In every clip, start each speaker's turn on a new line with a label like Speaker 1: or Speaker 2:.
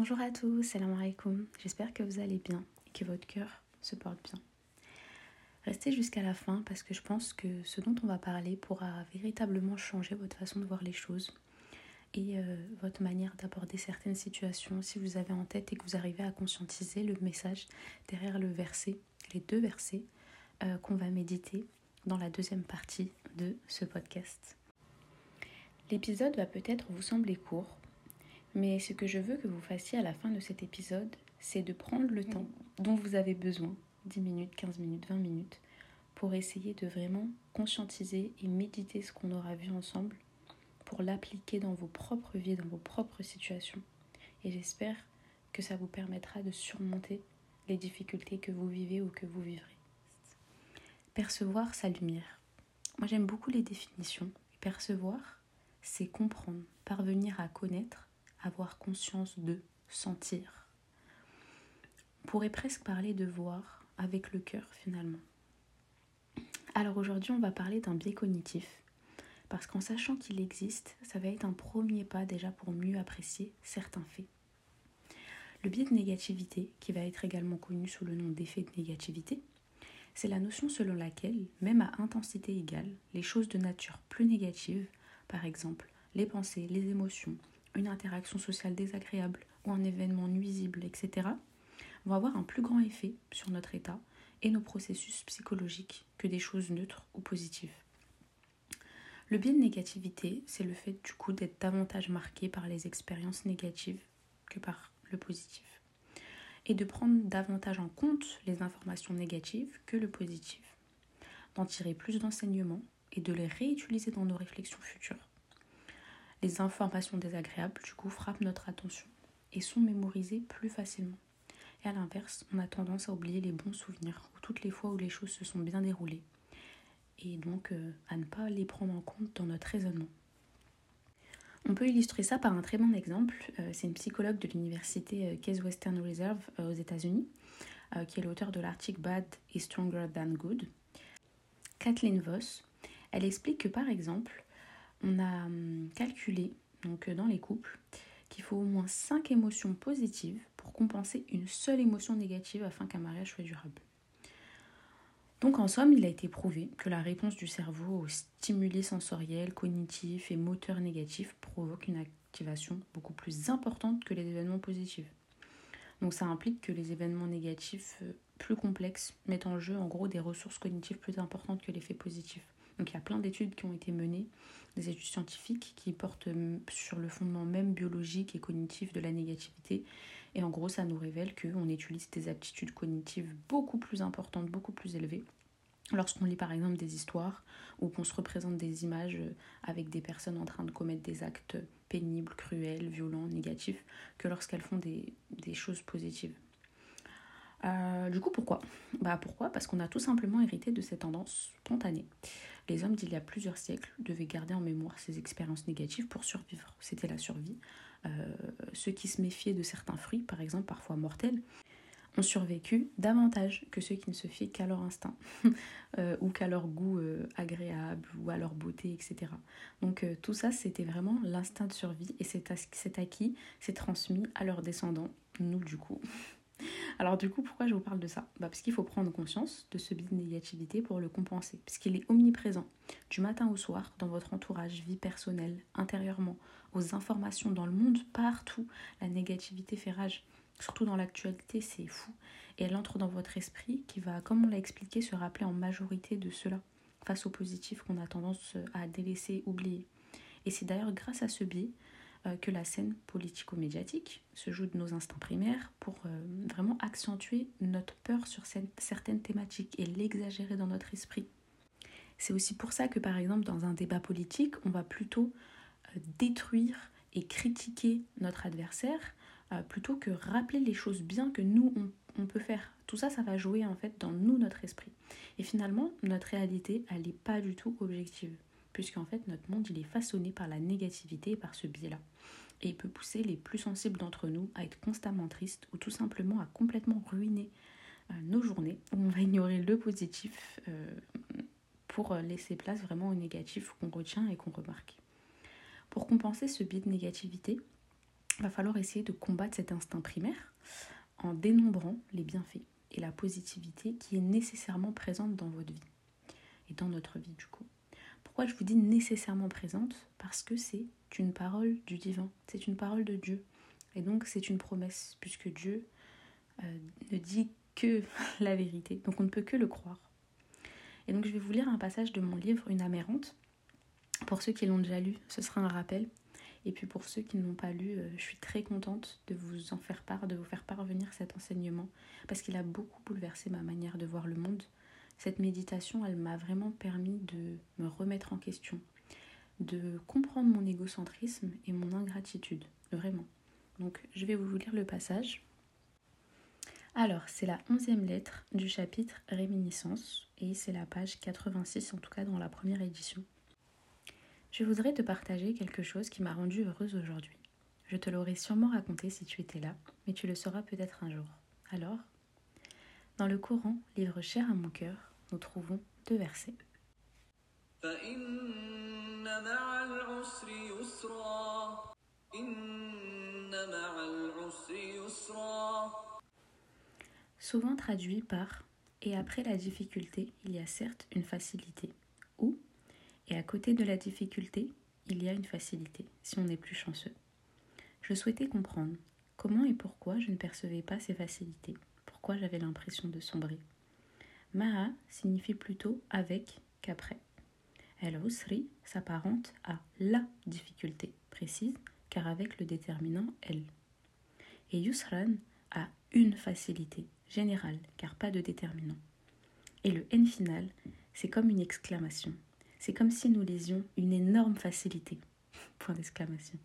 Speaker 1: Bonjour à tous, salam alaikum. J'espère que vous allez bien et que votre cœur se porte bien. Restez jusqu'à la fin parce que je pense que ce dont on va parler pourra véritablement changer votre façon de voir les choses et euh, votre manière d'aborder certaines situations si vous avez en tête et que vous arrivez à conscientiser le message derrière le verset, les deux versets euh, qu'on va méditer dans la deuxième partie de ce podcast. L'épisode va peut-être vous sembler court, mais ce que je veux que vous fassiez à la fin de cet épisode, c'est de prendre le temps dont vous avez besoin, 10 minutes, 15 minutes, 20 minutes, pour essayer de vraiment conscientiser et méditer ce qu'on aura vu ensemble, pour l'appliquer dans vos propres vies, dans vos propres situations. Et j'espère que ça vous permettra de surmonter les difficultés que vous vivez ou que vous vivrez. Percevoir sa lumière. Moi j'aime beaucoup les définitions. Percevoir, c'est comprendre, parvenir à connaître avoir conscience de, sentir. On pourrait presque parler de voir avec le cœur finalement. Alors aujourd'hui, on va parler d'un biais cognitif, parce qu'en sachant qu'il existe, ça va être un premier pas déjà pour mieux apprécier certains faits. Le biais de négativité, qui va être également connu sous le nom d'effet de négativité, c'est la notion selon laquelle, même à intensité égale, les choses de nature plus négative, par exemple les pensées, les émotions, une interaction sociale désagréable ou un événement nuisible, etc., vont avoir un plus grand effet sur notre état et nos processus psychologiques que des choses neutres ou positives. Le biais de négativité, c'est le fait du coup d'être davantage marqué par les expériences négatives que par le positif. Et de prendre davantage en compte les informations négatives que le positif. D'en tirer plus d'enseignements et de les réutiliser dans nos réflexions futures les informations désagréables, du coup, frappent notre attention et sont mémorisées plus facilement. Et à l'inverse, on a tendance à oublier les bons souvenirs, ou toutes les fois où les choses se sont bien déroulées, et donc euh, à ne pas les prendre en compte dans notre raisonnement. On peut illustrer ça par un très bon exemple. Euh, c'est une psychologue de l'université euh, Case Western Reserve aux États-Unis, qui est l'auteur de l'article Bad is Stronger Than Good. Kathleen Voss, elle explique que par exemple, on a hum, calculé, donc euh, dans les couples, qu'il faut au moins 5 émotions positives pour compenser une seule émotion négative afin qu'un mariage soit durable. Donc en somme, il a été prouvé que la réponse du cerveau aux stimuli sensoriels, cognitifs et moteurs négatifs provoque une activation beaucoup plus importante que les événements positifs. Donc ça implique que les événements négatifs euh, plus complexes mettent en jeu en gros des ressources cognitives plus importantes que l'effet positif. Donc il y a plein d'études qui ont été menées, des études scientifiques qui portent euh, sur le fondement même biologique et cognitif de la négativité. Et en gros, ça nous révèle qu'on utilise des aptitudes cognitives beaucoup plus importantes, beaucoup plus élevées. Lorsqu'on lit par exemple des histoires ou qu'on se représente des images euh, avec des personnes en train de commettre des actes pénibles, cruels, violents, négatifs, que lorsqu'elles font des, des choses positives. Euh, du coup, pourquoi? Bah pourquoi? Parce qu'on a tout simplement hérité de cette tendance spontanée. Les hommes d'il y a plusieurs siècles devaient garder en mémoire ces expériences négatives pour survivre. C'était la survie. Euh, ceux qui se méfiaient de certains fruits, par exemple parfois mortels, ont survécu davantage que ceux qui ne se fiaient qu'à leur instinct euh, ou qu'à leur goût agréable ou à leur beauté, etc. Donc tout ça, c'était vraiment l'instinct de survie et cet acquis s'est transmis à leurs descendants, nous du coup. Alors du coup, pourquoi je vous parle de ça? Bah, Parce qu'il faut prendre conscience de ce biais de négativité pour le compenser, puisqu'il est omniprésent, du matin au soir, dans votre entourage, vie personnelle, intérieurement, aux informations dans le monde, partout. La négativité fait rage, surtout dans l'actualité, c'est fou. Et elle entre dans votre esprit qui va, comme on l'a expliqué, se rappeler en majorité de cela, face au positif qu'on a tendance à délaisser, oublier. Et c'est d'ailleurs grâce à ce biais que la scène politico-médiatique se joue de nos instincts primaires pour euh, vraiment accentuer notre peur sur certaines thématiques et l'exagérer dans notre esprit. C'est aussi pour ça que par exemple dans un débat politique, on va plutôt euh, détruire et critiquer notre adversaire plutôt que rappeler les choses bien que nous on, peut faire. Tout ça, ça va jouer en fait dans nous, notre esprit. Et finalement, notre réalité, elle n'est pas du tout objective puisqu'en fait notre monde il est façonné par la négativité et par ce biais-là. Et il peut pousser les plus sensibles d'entre nous à être constamment tristes ou tout simplement à complètement ruiner euh, nos journées, où on va ignorer le positif euh, pour laisser place vraiment au négatif qu'on retient et qu'on remarque. Pour compenser ce biais de négativité, il va falloir essayer de combattre cet instinct primaire en dénombrant les bienfaits et la positivité qui est nécessairement présente dans votre vie et dans notre vie du coup. Je vous dis nécessairement présente Parce que c'est une parole du divin, c'est une parole de Dieu. Et donc c'est une promesse, puisque Dieu euh, ne dit que la vérité. Donc on ne peut que le croire. Et donc je vais vous lire un passage de mon livre Une amérante. Pour ceux qui l'ont déjà lu, ce sera un rappel. Et puis pour ceux qui ne l'ont pas lu, euh, je suis très contente de vous en faire part, de vous faire parvenir cet enseignement, parce qu'il a beaucoup bouleversé ma manière de voir le monde. Cette méditation, elle m'a vraiment permis de me remettre en question, de comprendre mon égocentrisme et mon ingratitude, vraiment. Donc je vais vous lire le passage. Alors, c'est la onzième lettre du chapitre Réminiscence et c'est la page 86, en tout cas dans la première édition. Je voudrais te partager quelque chose qui m'a rendue heureuse aujourd'hui. Je te l'aurais sûrement raconté si tu étais là, mais tu le sauras peut-être un jour. Alors, dans le Coran, livre cher à mon cœur, nous trouvons deux versets. Souvent traduit par et après la difficulté, il y a certes une facilité. Ou et à côté de la difficulté, il y a une facilité, si on est plus chanceux. Je souhaitais comprendre comment et pourquoi je ne percevais pas ces facilités, pourquoi j'avais l'impression de sombrer. Ma'a signifie plutôt avec qu'après. El Usri s'apparente à la difficulté précise, car avec le déterminant elle. Et Yusran a une facilité générale, car pas de déterminant. Et le N final, c'est comme une exclamation. C'est comme si nous lisions une énorme facilité. Point d'exclamation.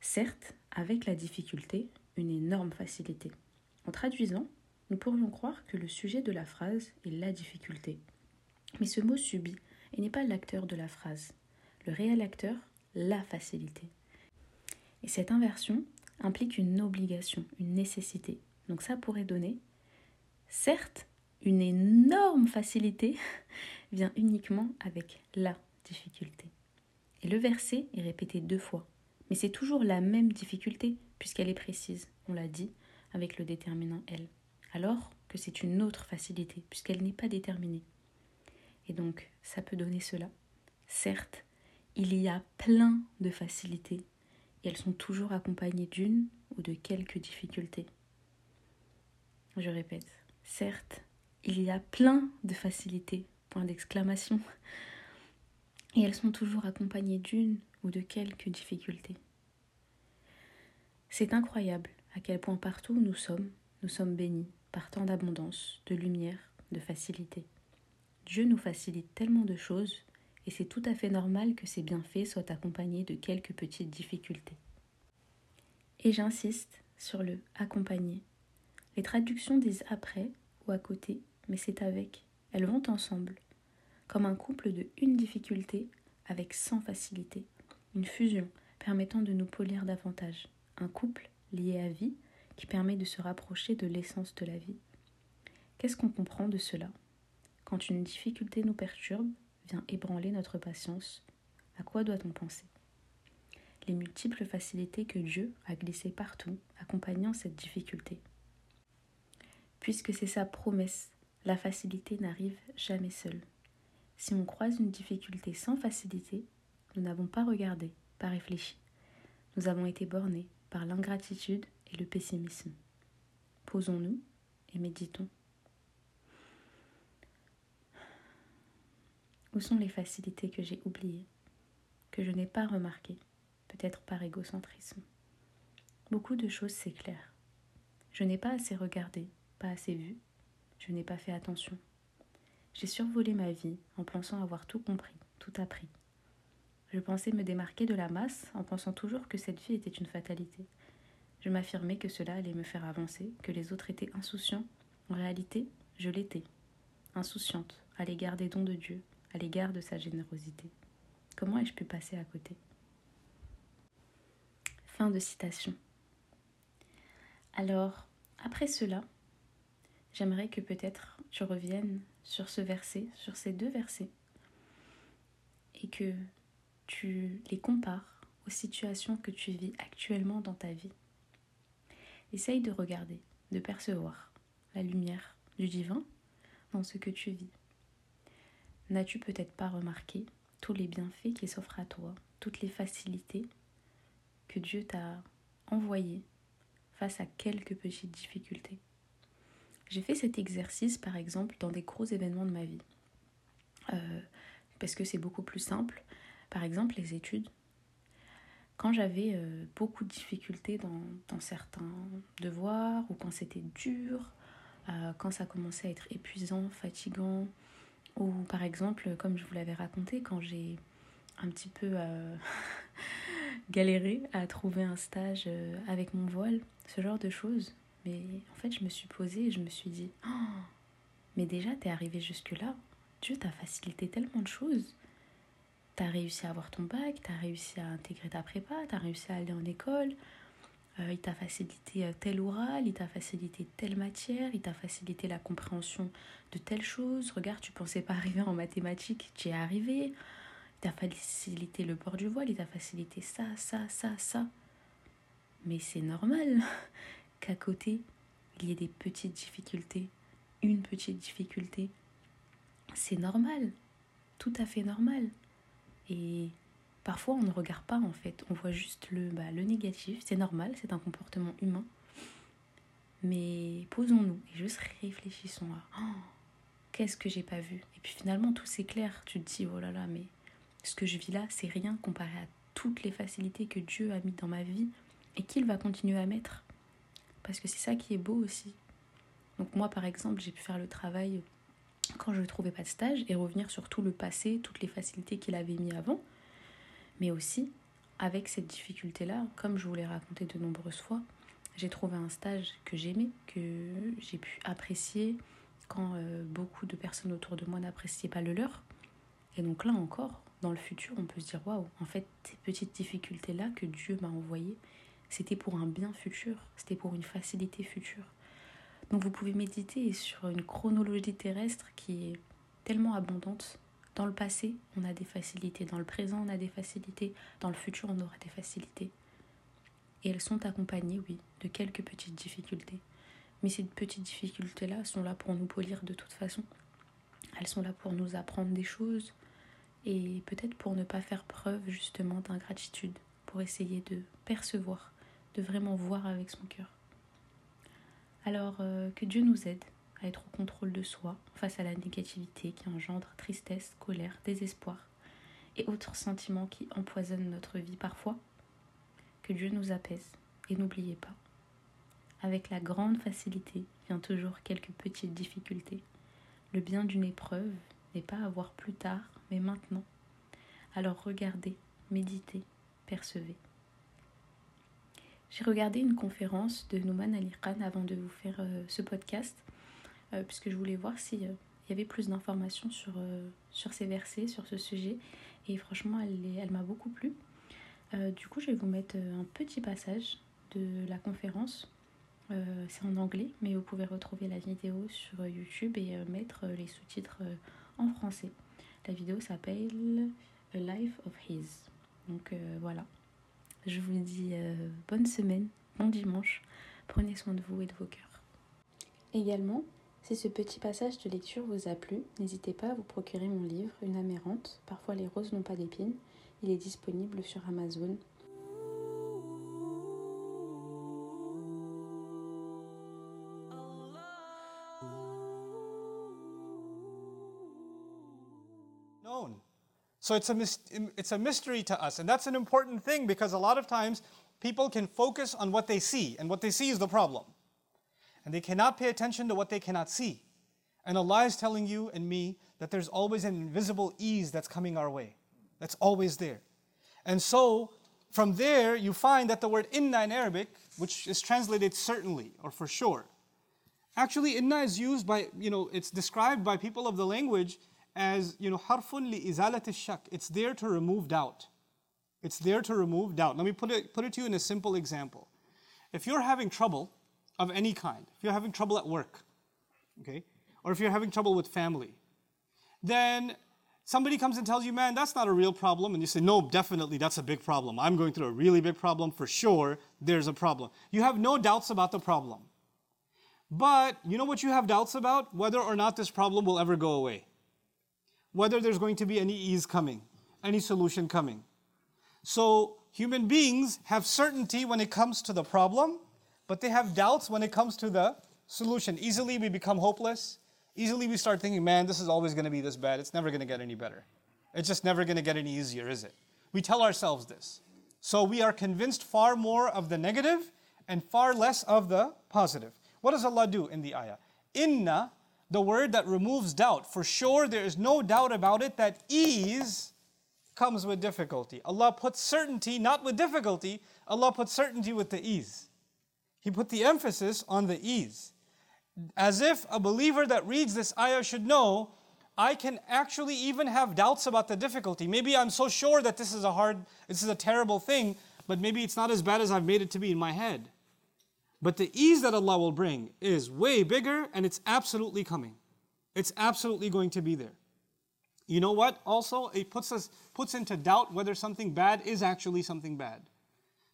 Speaker 1: Certes, avec la difficulté, une énorme facilité. En traduisant, nous pourrions croire que le sujet de la phrase est la difficulté. Mais ce mot subit et n'est pas l'acteur de la phrase. Le réel acteur, la facilité. Et cette inversion implique une obligation, une nécessité. Donc ça pourrait donner, certes, une énorme facilité vient uniquement avec la difficulté. Et le verset est répété deux fois, mais c'est toujours la même difficulté puisqu'elle est précise, on l'a dit, avec le déterminant elle, alors que c'est une autre facilité puisqu'elle n'est pas déterminée. Et donc, ça peut donner cela. Certes, il y a plein de facilités et elles sont toujours accompagnées d'une ou de quelques difficultés. Je répète, certes, il y a plein de facilités, point d'exclamation, et elles sont toujours accompagnées d'une ou de quelques difficultés. C'est incroyable à quel point partout où nous sommes, nous sommes bénis par tant d'abondance, de lumière, de facilité. Dieu nous facilite tellement de choses et c'est tout à fait normal que ces bienfaits soient accompagnés de quelques petites difficultés. Et j'insiste sur le accompagner les traductions disent après ou à côté, mais c'est avec. Elles vont ensemble, comme un couple de une difficulté avec sans facilité, une fusion permettant de nous polir davantage, un couple lié à vie qui permet de se rapprocher de l'essence de la vie. Qu'est-ce qu'on comprend de cela? Quand une difficulté nous perturbe, vient ébranler notre patience, à quoi doit-on penser? Les multiples facilités que Dieu a glissées partout, accompagnant cette difficulté puisque c'est sa promesse. La facilité n'arrive jamais seule. Si on croise une difficulté sans facilité, nous n'avons pas regardé, pas réfléchi. Nous avons été bornés par l'ingratitude le pessimisme. Posons-nous et méditons. Où sont les facilités que j'ai oubliées, que je n'ai pas remarquées, peut-être par égocentrisme? Beaucoup de choses s'éclairent. Je n'ai pas assez regardé, pas assez vu, je n'ai pas fait attention. J'ai survolé ma vie en pensant avoir tout compris, tout appris. Je pensais me démarquer de la masse en pensant toujours que cette vie était une fatalité. Je m'affirmais que cela allait me faire avancer, que les autres étaient insouciants. En réalité, je l'étais, insouciante à l'égard des dons de Dieu, à l'égard de sa générosité. Comment ai-je pu passer à côté? Fin de citation. Alors, après cela, j'aimerais que peut-être tu reviennes sur ce verset, sur ces deux versets, et que tu les compares aux situations que tu vis actuellement dans ta vie. Essaye de regarder, de percevoir la lumière du divin dans ce que tu vis. N'as-tu peut-être pas remarqué tous les bienfaits qui s'offrent à toi, toutes les facilités que Dieu t'a envoyées face à quelques petites difficultés? J'ai fait cet exercice par exemple dans des gros événements de ma vie. Euh, parce que c'est beaucoup plus simple. Par exemple, les études. Quand j'avais euh, beaucoup de difficultés dans, certains devoirs ou quand c'était dur, euh, quand ça commençait à être épuisant, fatigant, ou par exemple, comme je vous l'avais raconté, quand j'ai un petit peu euh, galéré à trouver un stage avec mon voile, ce genre de choses. Mais en fait, je me suis posée et je me suis dit, oh, mais déjà, t'es arrivé jusque-là. Dieu t'a facilité tellement de choses. T'as réussi à avoir ton bac, t'as réussi à intégrer ta prépa, t'as réussi à aller en école. Euh, il t'a facilité euh, tel oral, il t'a facilité telle matière, il t'a facilité la compréhension de telle chose. Regarde, tu pensais pas arriver en mathématiques, tu es arrivé. Il t'a facilité le port du voile, il t'a facilité ça, ça, ça, ça. Mais c'est normal qu'à côté, il y ait des petites difficultés, une petite difficulté, c'est normal, tout à fait normal. Et parfois on ne regarde pas en fait, on voit juste le, bah, le négatif, c'est normal, c'est un comportement humain. Mais posons-nous et juste réfléchissons à oh, qu'est-ce que j'ai pas vu? Et puis finalement tout s'éclaire, tu te dis oh là là, mais ce que je vis là, c'est rien comparé à toutes les facilités que Dieu a mis dans ma vie et qu'il va continuer à mettre. Parce que c'est ça qui est beau aussi. Donc moi par exemple, j'ai pu faire le travail quand je ne trouvais pas de stage et revenir sur tout le passé, toutes les facilités qu'il avait mis avant, mais aussi avec cette difficulté-là, comme je vous l'ai raconté de nombreuses fois, j'ai trouvé un stage que j'aimais, que j'ai pu apprécier quand euh, beaucoup de personnes autour de moi n'appréciaient pas le leur. Et donc là encore, dans le futur, on peut se dire waouh, en fait, ces petites difficultés-là que Dieu m'a envoyées, c'était pour un bien futur, c'était pour une facilité future. Donc vous pouvez méditer sur une chronologie terrestre qui est tellement abondante. Dans le passé, on a des facilités. Dans le présent, on a des facilités. Dans le futur, on aura des facilités. Et elles sont accompagnées, oui, de quelques petites difficultés. Mais ces petites difficultés-là sont là pour nous polir de toute façon. Elles sont là pour nous apprendre des choses et peut-être pour ne pas faire preuve justement d'ingratitude, pour essayer de percevoir, de vraiment voir avec son cœur. Alors euh, que Dieu nous aide à être au contrôle de soi face à la négativité qui engendre tristesse, colère, désespoir et autres sentiments qui empoisonnent notre vie parfois. Que Dieu nous apaise et n'oubliez pas, avec la grande facilité vient toujours quelques petites difficultés. Le bien d'une épreuve n'est pas à voir plus tard, mais maintenant. Alors regardez, méditez, percevez. J'ai regardé une conférence de Nouman Ali Khan avant de vous faire euh, ce podcast, euh, puisque je voulais voir s'il euh, y avait plus d'informations sur, sur ces versets, sur ce sujet. Et franchement, elle, elle m'a beaucoup plu. du coup, je vais vous mettre un petit passage de la conférence. C'est en anglais, mais vous pouvez retrouver la vidéo sur YouTube et mettre les sous-titres en français. La vidéo s'appelle A Life of His. Donc voilà. Je vous dis euh, bonne semaine, bon dimanche. Prenez soin de vous et de vos cœurs. Également, si ce petit passage de lecture vous a plu, n'hésitez pas à vous procurer mon livre Une amérante, parfois les roses n'ont pas d'épines. Il est disponible sur Amazon.
Speaker 2: So it's a, it's a mystery to us. And that's an important thing because a lot of times people can focus on what they see, and what they see is the problem. And they cannot pay attention to what they cannot see. And Allah is telling you and me that there's always an invisible ease that's coming our way. That's always there. And so from there, you find that the word inna in Arabic, which is translated certainly or for sure, actually inna is used by, you know, it's described by people of the language as you know harfun li izalat shak it's there to remove doubt it's there to remove doubt let me put it put it to you in a simple example if you're having trouble of any kind if you're having trouble at work okay or if you're having trouble with family then Somebody comes and tells you, man, that's not a real problem. And you say, no, definitely, that's a big problem. I'm going through a really big problem. For sure, there's a problem. You have no doubts about the problem. But you know what you have doubts about? Whether or not this problem will ever go away. Whether there's going to be any ease coming, any solution coming. So human beings have certainty when it comes to the problem, but they have doubts when it comes to the solution. Easily we become hopeless. Easily we start thinking, man, this is always going to be this bad. It's never going to get any better. It's just never going to get any easier, is it? We tell ourselves this. So we are convinced far more of the negative and far less of the positive. What does Allah do in the ayah? Inna, the word that removes doubt. For sure, there is no doubt about it that ease comes with difficulty. Allah puts certainty not with difficulty, Allah puts certainty with the ease. He put the emphasis on the ease. As if a believer that reads this ayah should know, I can actually even have doubts about the difficulty. Maybe I'm so sure that this is a hard, this is a terrible thing, but maybe it's not as bad as I've made it to be in my head. But the ease that Allah will bring is way bigger and it's absolutely coming. It's absolutely going to be there. You know what? Also, it puts us puts into doubt whether something bad is actually something bad.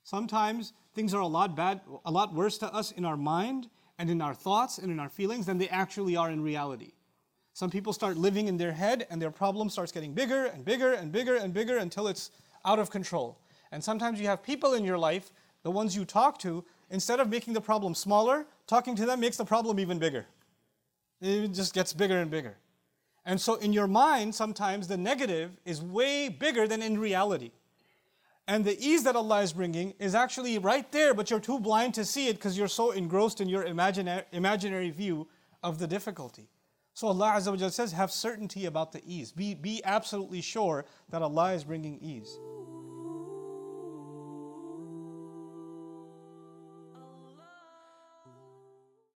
Speaker 2: Sometimes things are a lot bad, a lot worse to us in our mind and in our thoughts and in our feelings than they actually are in reality. Some people start living in their head and their problem starts getting bigger and bigger and bigger and bigger until it's out of control. And sometimes you have people in your life, the ones you talk to, instead of making the problem smaller, talking to them makes the problem even bigger. It just gets bigger and bigger. And so in your mind, sometimes the negative is way bigger than in reality. And the ease that Allah is bringing is actually right there, but you're too blind to see it because you're so engrossed in your imagina- imaginary view of the difficulty. So Allah Azza wa says, have certainty about the ease. Be, be absolutely sure that Allah is bringing ease.